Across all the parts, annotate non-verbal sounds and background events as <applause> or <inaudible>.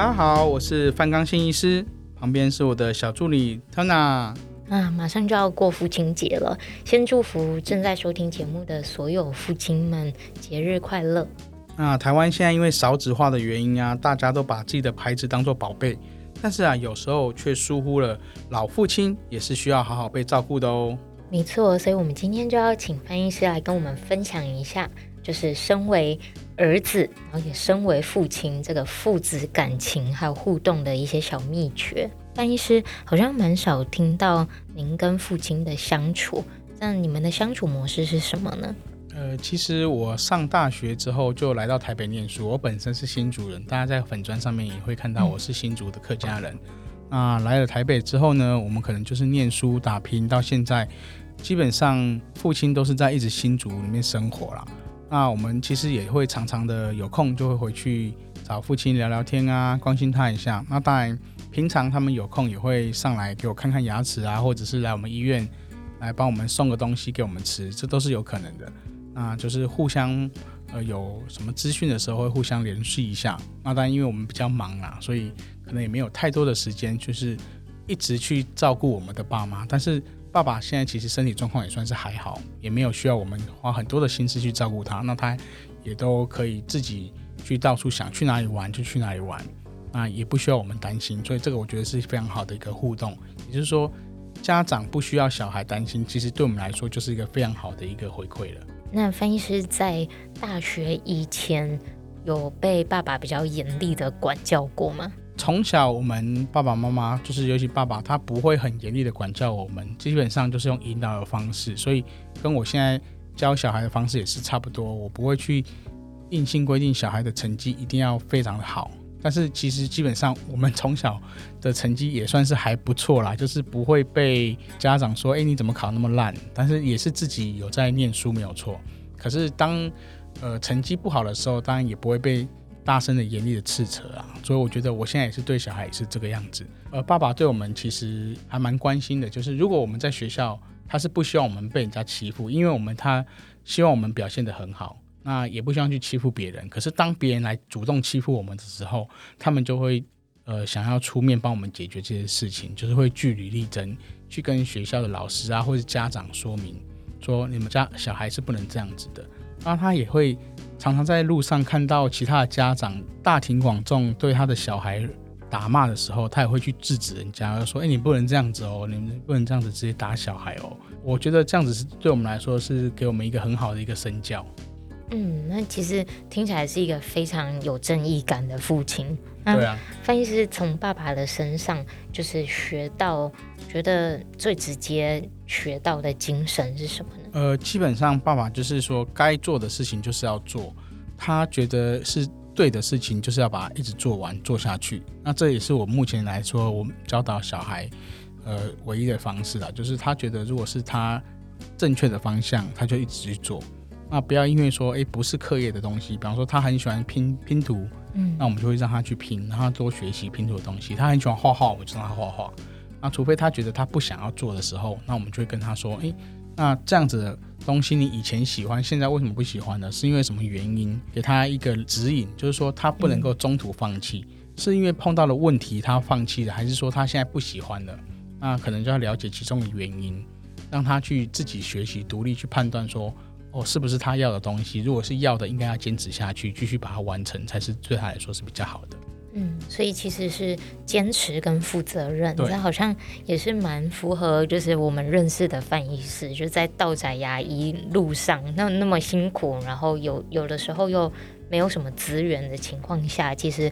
大家好，我是范刚新医师，旁边是我的小助理 Tana。啊，马上就要过父亲节了，先祝福正在收听节目的所有父亲们节日快乐。那台湾现在因为少子化的原因啊，大家都把自己的牌子当做宝贝，但是啊，有时候却疏忽了老父亲也是需要好好被照顾的哦。没错，所以我们今天就要请翻译师来跟我们分享一下。就是身为儿子，然后也身为父亲，这个父子感情还有互动的一些小秘诀。范医师好像蛮少听到您跟父亲的相处，那你们的相处模式是什么呢？呃，其实我上大学之后就来到台北念书，我本身是新竹人，大家在粉砖上面也会看到我是新竹的客家人。那、嗯、来了台北之后呢，我们可能就是念书打拼，到现在基本上父亲都是在一直新竹里面生活啦。那我们其实也会常常的有空就会回去找父亲聊聊天啊，关心他一下。那当然，平常他们有空也会上来给我看看牙齿啊，或者是来我们医院来帮我们送个东西给我们吃，这都是有可能的。那就是互相呃有什么资讯的时候会互相联系一下。那当然，因为我们比较忙啊，所以可能也没有太多的时间，就是一直去照顾我们的爸妈。但是爸爸现在其实身体状况也算是还好，也没有需要我们花很多的心思去照顾他。那他也都可以自己去到处想去哪里玩就去哪里玩，那也不需要我们担心。所以这个我觉得是非常好的一个互动。也就是说，家长不需要小孩担心，其实对我们来说就是一个非常好的一个回馈了。那翻译师在大学以前有被爸爸比较严厉的管教过吗？从小，我们爸爸妈妈就是，尤其爸爸，他不会很严厉的管教我们，基本上就是用引导的方式，所以跟我现在教小孩的方式也是差不多。我不会去硬性规定小孩的成绩一定要非常的好，但是其实基本上我们从小的成绩也算是还不错啦，就是不会被家长说，哎，你怎么考那么烂？但是也是自己有在念书，没有错。可是当呃成绩不好的时候，当然也不会被。大声的、严厉的斥责啊，所以我觉得我现在也是对小孩也是这个样子。呃，爸爸对我们其实还蛮关心的，就是如果我们在学校，他是不希望我们被人家欺负，因为我们他希望我们表现得很好，那也不希望去欺负别人。可是当别人来主动欺负我们的时候，他们就会呃想要出面帮我们解决这些事情，就是会据理力争，去跟学校的老师啊或者家长说明，说你们家小孩是不能这样子的。那他也会。常常在路上看到其他的家长大庭广众对他的小孩打骂的时候，他也会去制止人家，说：“哎，你不能这样子哦，你们不能这样子直接打小孩哦。”我觉得这样子是对我们来说是给我们一个很好的一个身教。嗯，那其实听起来是一个非常有正义感的父亲。对啊，范医师从爸爸的身上就是学到，觉得最直接学到的精神是什么呢？呃，基本上爸爸就是说，该做的事情就是要做，他觉得是对的事情，就是要把它一直做完做下去。那这也是我目前来说，我教导小孩呃唯一的方式啦，就是他觉得如果是他正确的方向，他就一直去做。那不要因为说，诶不是课业的东西，比方说他很喜欢拼拼图，嗯，那我们就会让他去拼，让他多学习拼图的东西。他很喜欢画画，我就让他画画。那除非他觉得他不想要做的时候，那我们就会跟他说，诶，那这样子的东西你以前喜欢，现在为什么不喜欢呢？是因为什么原因？给他一个指引，就是说他不能够中途放弃，是因为碰到了问题他放弃了，还是说他现在不喜欢了？那可能就要了解其中的原因，让他去自己学习，独立去判断说。哦，是不是他要的东西？如果是要的，应该要坚持下去，继续把它完成，才是对他来说是比较好的。嗯，所以其实是坚持跟负责任，这好像也是蛮符合，就是我们认识的范医师，就在道宅牙医路上那那么辛苦，然后有有的时候又没有什么资源的情况下，其实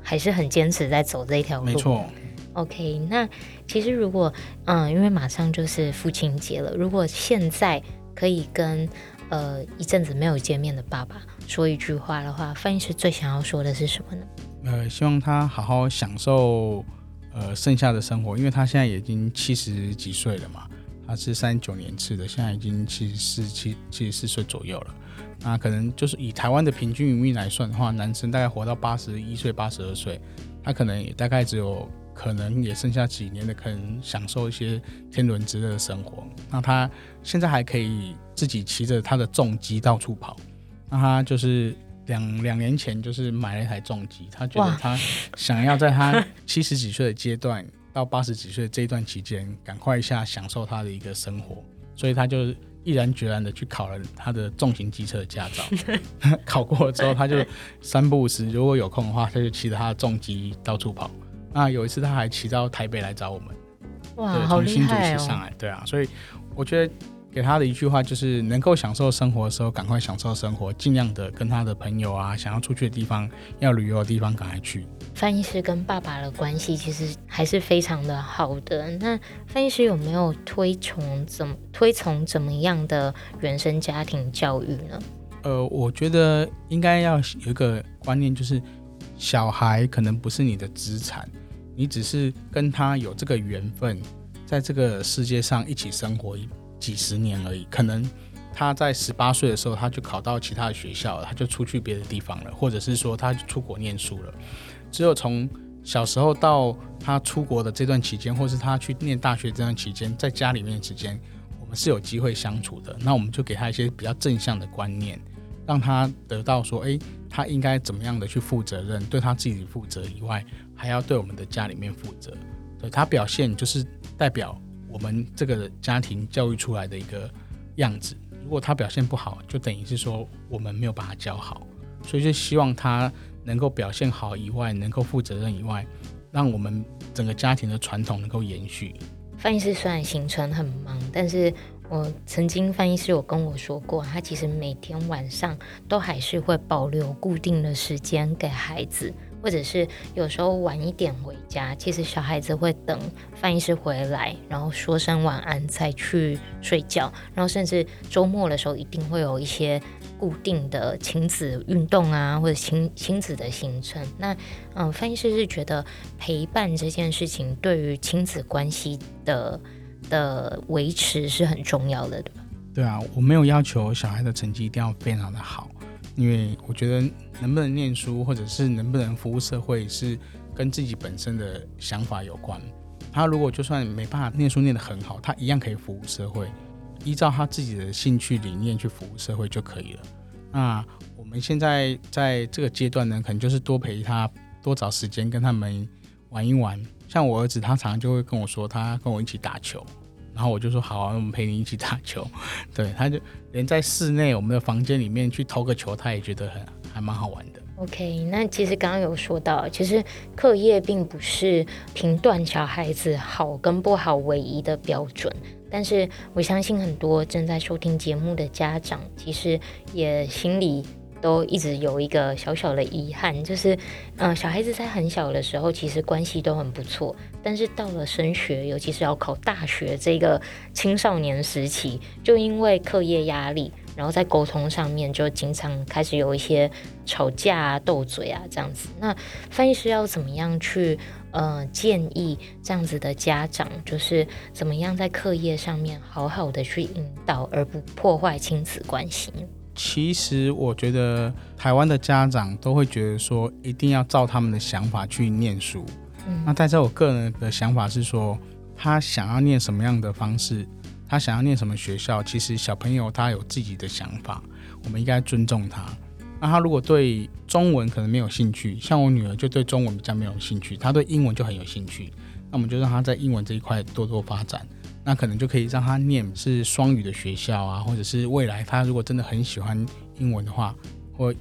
还是很坚持在走这一条路。没错。OK，那其实如果嗯，因为马上就是父亲节了，如果现在可以跟呃，一阵子没有见面的爸爸说一句话的话，范医师最想要说的是什么呢？呃，希望他好好享受呃剩下的生活，因为他现在已经七十几岁了嘛，他是三九年次的，现在已经七十四七七十四岁左右了。那可能就是以台湾的平均余命来算的话，男生大概活到八十一岁、八十二岁，他可能也大概只有。可能也剩下几年的，可能享受一些天伦之乐的生活。那他现在还可以自己骑着他的重机到处跑，那他就是两两年前就是买了一台重机，他觉得他想要在他七十几岁的阶段到八十几岁这一段期间，赶快一下享受他的一个生活，所以他就毅然决然的去考了他的重型机车的驾照。<laughs> 考过了之后，他就三不五时，如果有空的话，他就骑着他的重机到处跑。那有一次他还骑到台北来找我们，哇，对，从新竹骑上来，哦，对啊，所以我觉得。给他的一句话就是：能够享受生活的时候，赶快享受生活，尽量的跟他的朋友啊，想要出去的地方，要旅游的地方，赶快去。翻译师跟爸爸的关系其实还是非常的好的。那翻译师有没有推崇怎么推崇怎么样的原生家庭教育呢？呃，我觉得应该要有一个观念，就是小孩可能不是你的资产，你只是跟他有这个缘分，在这个世界上一起生活。几十年而已，可能他在十八岁的时候，他就考到其他的学校了，他就出去别的地方了，或者是说他出国念书了。只有从小时候到他出国的这段期间，或是他去念大学这段期间，在家里面的时间，我们是有机会相处的。那我们就给他一些比较正向的观念，让他得到说，诶，他应该怎么样的去负责任，对他自己负责以外，还要对我们的家里面负责。对他表现就是代表。我们这个家庭教育出来的一个样子，如果他表现不好，就等于是说我们没有把他教好，所以就希望他能够表现好以外，能够负责任以外，让我们整个家庭的传统能够延续。翻译师虽然行程很忙，但是我曾经翻译师有跟我说过，他其实每天晚上都还是会保留固定的时间给孩子。或者是有时候晚一点回家，其实小孩子会等范医师回来，然后说声晚安再去睡觉。然后甚至周末的时候，一定会有一些固定的亲子运动啊，或者亲亲子的行程。那嗯，范医师是觉得陪伴这件事情对于亲子关系的的维持是很重要的，对吧？对啊，我没有要求小孩的成绩一定要非常的好。因为我觉得能不能念书，或者是能不能服务社会，是跟自己本身的想法有关。他如果就算没办法念书念得很好，他一样可以服务社会，依照他自己的兴趣理念去服务社会就可以了。那我们现在在这个阶段呢，可能就是多陪他，多找时间跟他们玩一玩。像我儿子，他常常就会跟我说，他跟我一起打球。然后我就说好啊，我们陪你一起打球。<laughs> 对，他就连在室内我们的房间里面去投个球，他也觉得很还蛮好玩的。OK，那其实刚刚有说到，其实课业并不是评断小孩子好跟不好唯一的标准。但是我相信很多正在收听节目的家长，其实也心里。都一直有一个小小的遗憾，就是，嗯、小孩子在很小的时候，其实关系都很不错，但是到了升学，尤其是要考大学这个青少年时期，就因为课业压力，然后在沟通上面就经常开始有一些吵架啊、斗嘴啊这样子。那翻译师要怎么样去，呃，建议这样子的家长，就是怎么样在课业上面好好的去引导，而不破坏亲子关系？其实我觉得台湾的家长都会觉得说，一定要照他们的想法去念书。嗯，那但是我个人的想法是说，他想要念什么样的方式，他想要念什么学校，其实小朋友他有自己的想法，我们应该尊重他。那他如果对中文可能没有兴趣，像我女儿就对中文比较没有兴趣，她对英文就很有兴趣，那我们就让她在英文这一块多多发展。那可能就可以让他念是双语的学校啊，或者是未来他如果真的很喜欢英文的话，或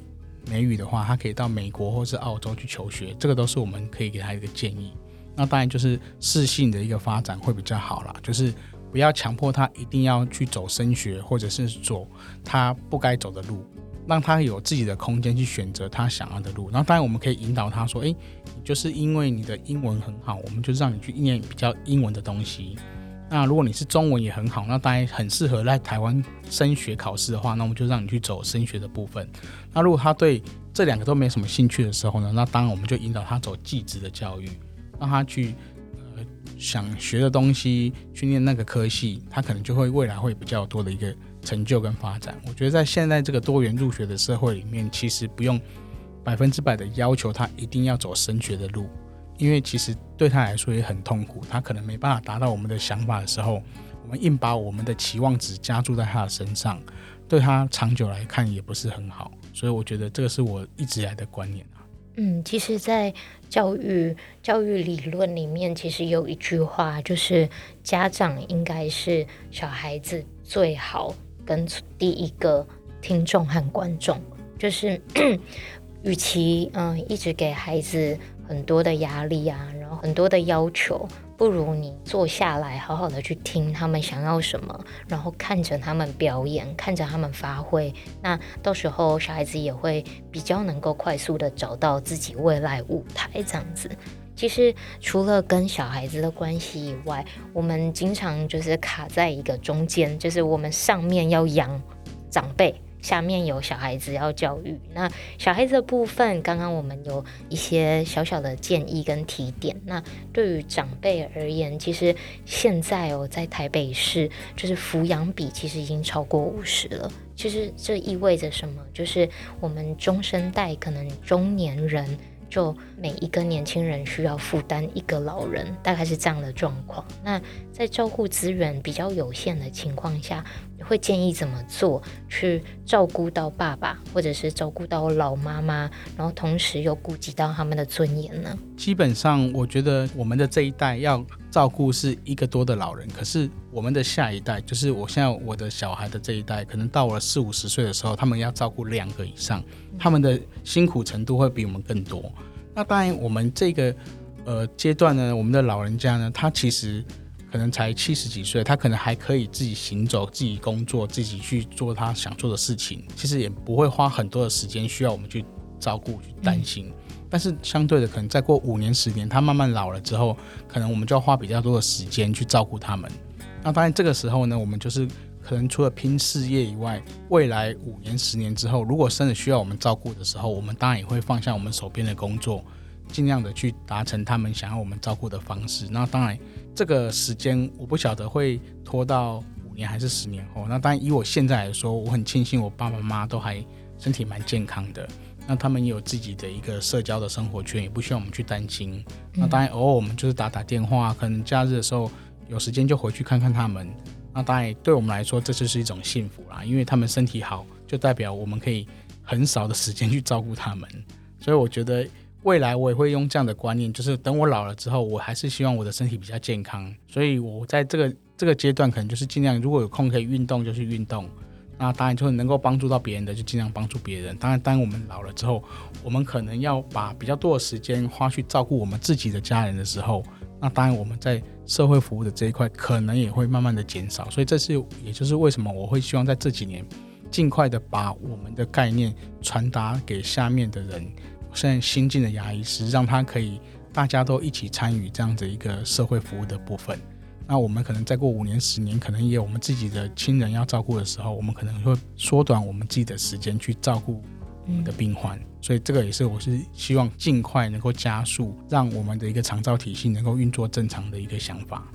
美语的话，他可以到美国或是澳洲去求学，这个都是我们可以给他一个建议。那当然就是适性的一个发展会比较好啦，就是不要强迫他一定要去走升学，或者是走他不该走的路，让他有自己的空间去选择他想要的路。然后当然我们可以引导他说，诶，就是因为你的英文很好，我们就让你去念比较英文的东西。那如果你是中文也很好，那当然很适合在台湾升学考试的话，那我们就让你去走升学的部分。那如果他对这两个都没什么兴趣的时候呢，那当然我们就引导他走技职的教育，让他去呃想学的东西去念那个科系，他可能就会未来会比较多的一个成就跟发展。我觉得在现在这个多元入学的社会里面，其实不用百分之百的要求他一定要走升学的路。因为其实对他来说也很痛苦，他可能没办法达到我们的想法的时候，我们硬把我们的期望值加注在他的身上，对他长久来看也不是很好。所以我觉得这个是我一直以来的观念啊。嗯，其实，在教育教育理论里面，其实有一句话，就是家长应该是小孩子最好跟第一个听众和观众，就是 <clears throat> 与其嗯一直给孩子很多的压力啊，然后很多的要求。不如你坐下来，好好的去听他们想要什么，然后看着他们表演，看着他们发挥。那到时候小孩子也会比较能够快速的找到自己未来舞台。这样子，其实除了跟小孩子的关系以外，我们经常就是卡在一个中间，就是我们上面要养长辈。下面有小孩子要教育，那小孩子的部分，刚刚我们有一些小小的建议跟提点。那对于长辈而言，其实现在哦，在台北市，就是抚养比其实已经超过五十了。其实这意味着什么？就是我们中生代可能中年人。就每一个年轻人需要负担一个老人，大概是这样的状况。那在照顾资源比较有限的情况下，会建议怎么做去照顾到爸爸，或者是照顾到老妈妈，然后同时又顾及到他们的尊严呢？基本上，我觉得我们的这一代要照顾是一个多的老人，可是我们的下一代，就是我现在我的小孩的这一代，可能到了四五十岁的时候，他们要照顾两个以上，他们的辛苦程度会比我们更多。那当然，我们这个呃阶段呢，我们的老人家呢，他其实可能才七十几岁，他可能还可以自己行走、自己工作、自己去做他想做的事情，其实也不会花很多的时间需要我们去照顾、去担心。嗯。但是相对的，可能再过五年、十年，他慢慢老了之后，可能我们就要花比较多的时间去照顾他们。那当然，这个时候呢，我们就是。可能除了拼事业以外，未来五年、十年之后，如果真的需要我们照顾的时候，我们当然也会放下我们手边的工作，尽量的去达成他们想要我们照顾的方式。那当然，这个时间我不晓得会拖到五年还是十年后。那当然，以我现在来说，我很庆幸我爸爸妈妈都还身体蛮健康的。那他们也有自己的一个社交的生活圈，也不需要我们去担心。那当然，偶尔我们就是打打电话，可能假日的时候有时间就回去看看他们。那当然，对我们来说，这就是一种幸福啦。因为他们身体好，就代表我们可以很少的时间去照顾他们。所以我觉得未来我也会用这样的观念，就是等我老了之后，我还是希望我的身体比较健康。所以我在这个这个阶段，可能就是尽量，如果有空可以运动就去运动。那当然，就能够帮助到别人的，就尽量帮助别人。当然，当我们老了之后，我们可能要把比较多的时间花去照顾我们自己的家人的时候，那当然我们在社会服务的这一块可能也会慢慢的减少。所以这是也就是为什么我会希望在这几年尽快的把我们的概念传达给下面的人，现在新进的牙医师，让他可以大家都一起参与这样子一个社会服务的部分。那我们可能再过五年、十年，可能也有我们自己的亲人要照顾的时候，我们可能会缩短我们自己的时间去照顾我们的病患。嗯。所以这个也是我是希望尽快能够加速，让我们的一个长照体系能够运作正常的一个想法。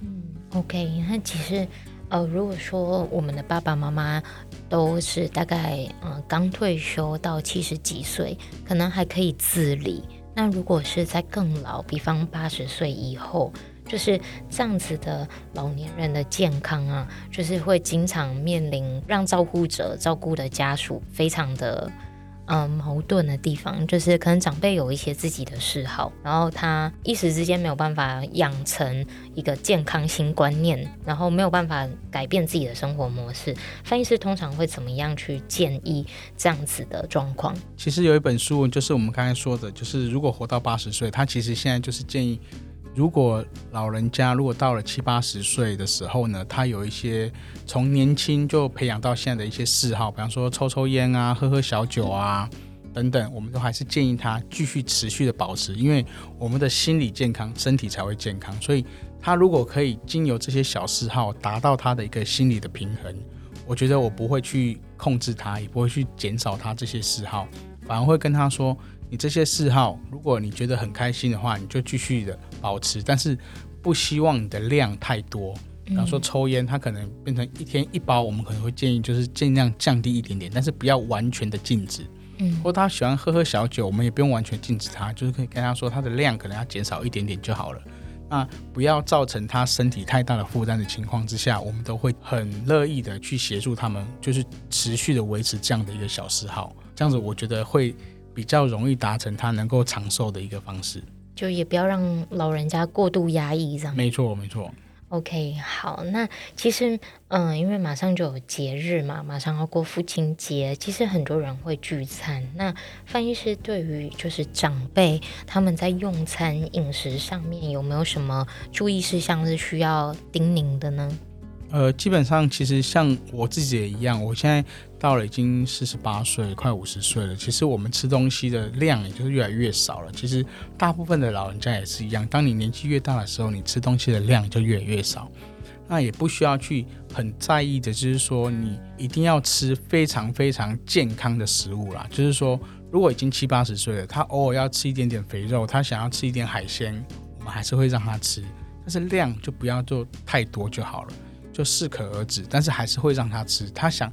嗯，OK，那其实呃，如果说我们的爸爸妈妈都是大概嗯刚退休到七十几岁，可能还可以自理。那如果是在更老，比方八十岁以后。就是这样子的老年人的健康啊，就是会经常面临让照顾者、照顾的家属非常的嗯、矛盾的地方，就是可能长辈有一些自己的嗜好，然后他一时之间没有办法养成一个健康新观念，然后没有办法改变自己的生活模式。翻译师通常会怎么样去建议这样子的状况？其实有一本书，就是我们刚才说的，就是如果活到八十岁，他其实现在就是建议。如果老人家如果到了七八十岁的时候呢，他有一些从年轻就培养到现在的一些嗜好，比方说抽抽烟啊、喝喝小酒啊等等，我们都还是建议他继续持续的保持，因为我们的心理健康，身体才会健康。所以他如果可以经由这些小嗜好达到他的一个心理的平衡，我觉得我不会去控制他，也不会去减少他这些嗜好，反而会跟他说。你这些嗜好，如果你觉得很开心的话，你就继续的保持，但是不希望你的量太多。比方说抽烟，它可能变成一天一包，我们可能会建议就是尽量降低一点点，但是不要完全的禁止。嗯，或他喜欢喝喝小酒，我们也不用完全禁止他，就是可以跟他说他的量可能要减少一点点就好了。那不要造成他身体太大的负担的情况之下，我们都会很乐意的去协助他们，就是持续的维持这样的一个小嗜好，这样子我觉得会比较容易达成他能够长寿的一个方式。就也不要让老人家过度压抑，这样。没错，没错。OK，好，那其实，嗯，因为马上就有节日嘛，马上要过父亲节，其实很多人会聚餐。那范医师对于就是长辈他们在用餐饮食上面有没有什么注意事项是需要叮咛的呢？呃，基本上其实像我自己也一样，我现在到了已经四十八岁，快五十岁了。其实我们吃东西的量也就是越来越少了。其实大部分的老人家也是一样，当你年纪越大的时候，你吃东西的量就越来越少。那也不需要去很在意的，就是说你一定要吃非常非常健康的食物啦。就是说，如果已经七八十岁了，他偶尔要吃一点点肥肉，他想要吃一点海鲜，我们还是会让他吃，但是量就不要做太多就好了。就适可而止，但是还是会让他吃。他想，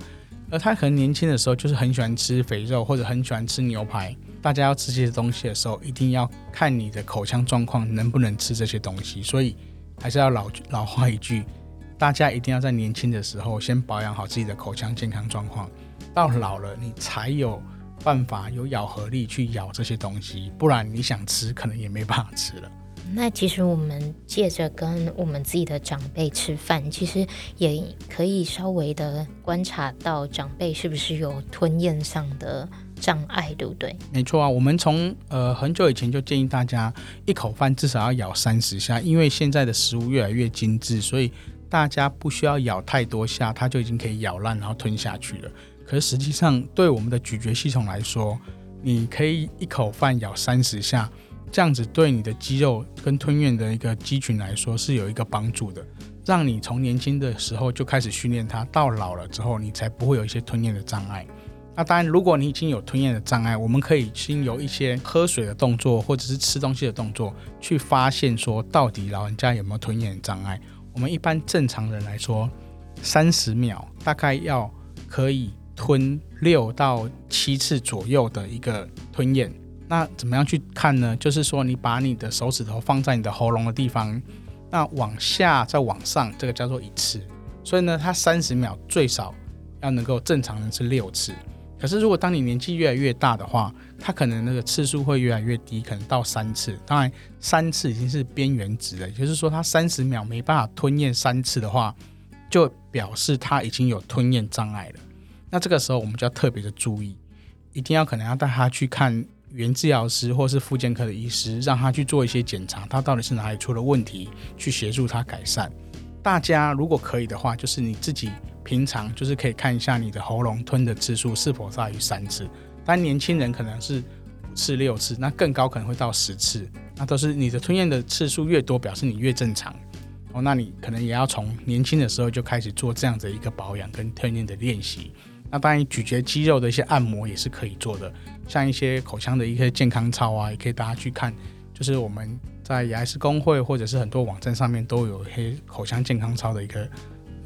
而他可能年轻的时候就是很喜欢吃肥肉，或者很喜欢吃牛排。大家要吃这些东西的时候，一定要看你的口腔状况能不能吃这些东西。所以还是要老老话一句，大家一定要在年轻的时候先保养好自己的口腔健康状况。到老了，你才有办法有咬合力去咬这些东西，不然你想吃，可能也没办法吃了。那其实我们借着跟我们自己的长辈吃饭，其实也可以稍微的观察到长辈是不是有吞咽上的障碍，对不对？没错啊，我们从呃很久以前就建议大家一口饭至少要咬三十下，因为现在的食物越来越精致，所以大家不需要咬太多下，它就已经可以咬烂然后吞下去了。可是实际上对我们的咀嚼系统来说，你可以一口饭咬三十下。这样子对你的肌肉跟吞咽的一个肌群来说是有一个帮助的，让你从年轻的时候就开始训练它，到老了之后你才不会有一些吞咽的障碍。那当然，如果你已经有吞咽的障碍，我们可以先有一些喝水的动作或者是吃东西的动作，去发现说到底老人家有没有吞咽的障碍。我们一般正常人来说，三十秒大概要可以吞六到七次左右的一个吞咽。那怎么样去看呢？就是说，你把你的手指头放在你的喉咙的地方，那往下再往上，这个叫做一次。所以呢，它三十秒最少要能够正常的是六次。可是如果当你年纪越来越大的话，它可能那个次数会越来越低，可能到三次。当然，三次已经是边缘值了，也就是说，它三十秒没办法吞咽三次的话，就表示它已经有吞咽障碍了。那这个时候我们就要特别的注意，一定要可能要带他去看。原治疗师或是复健科的医师，让他去做一些检查，他到底是哪里出了问题，去协助他改善。大家如果可以的话，就是你自己平常就是可以看一下你的喉咙吞的次数是否大于三次。但年轻人可能是五次六次，那更高可能会到十次，那都是你的吞咽的次数越多，表示你越正常。哦，那你可能也要从年轻的时候就开始做这样的一个保养跟吞咽的练习。那当然，咀嚼肌肉的一些按摩也是可以做的，像一些口腔的一些健康操啊，也可以大家去看。就是我们在牙医师公会或者是很多网站上面都有一些口腔健康操的一个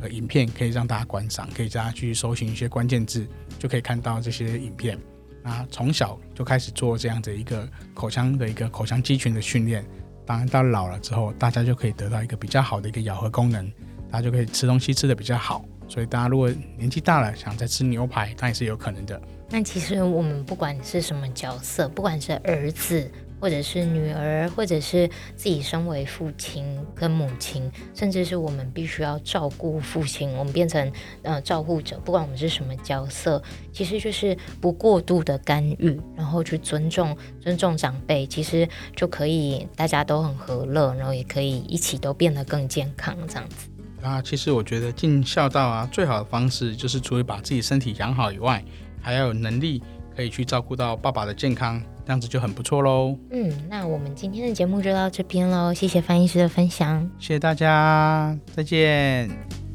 呃影片，可以让大家观赏，可以大家去搜寻一些关键字，就可以看到这些影片。那从小就开始做这样的一个口腔的一个口腔肌群的训练，当然到老了之后，大家就可以得到一个比较好的一个咬合功能，大家就可以吃东西吃的比较好。所以大家如果年纪大了，想再吃牛排，那也是有可能的。那其实我们不管是什么角色，不管是儿子，或者是女儿，或者是自己身为父亲跟母亲，甚至是我们必须要照顾父亲，我们变成呃照顾者，不管我们是什么角色，其实就是不过度的干预，然后去尊重尊重长辈，其实就可以大家都很和乐，然后也可以一起都变得更健康，这样子。啊，其实我觉得尽孝道啊，最好的方式就是除了把自己身体养好以外，还要有能力可以去照顾到爸爸的健康，这样子就很不错喽。嗯，那我们今天的节目就到这边喽，谢谢翻译师的分享，谢谢大家，再见。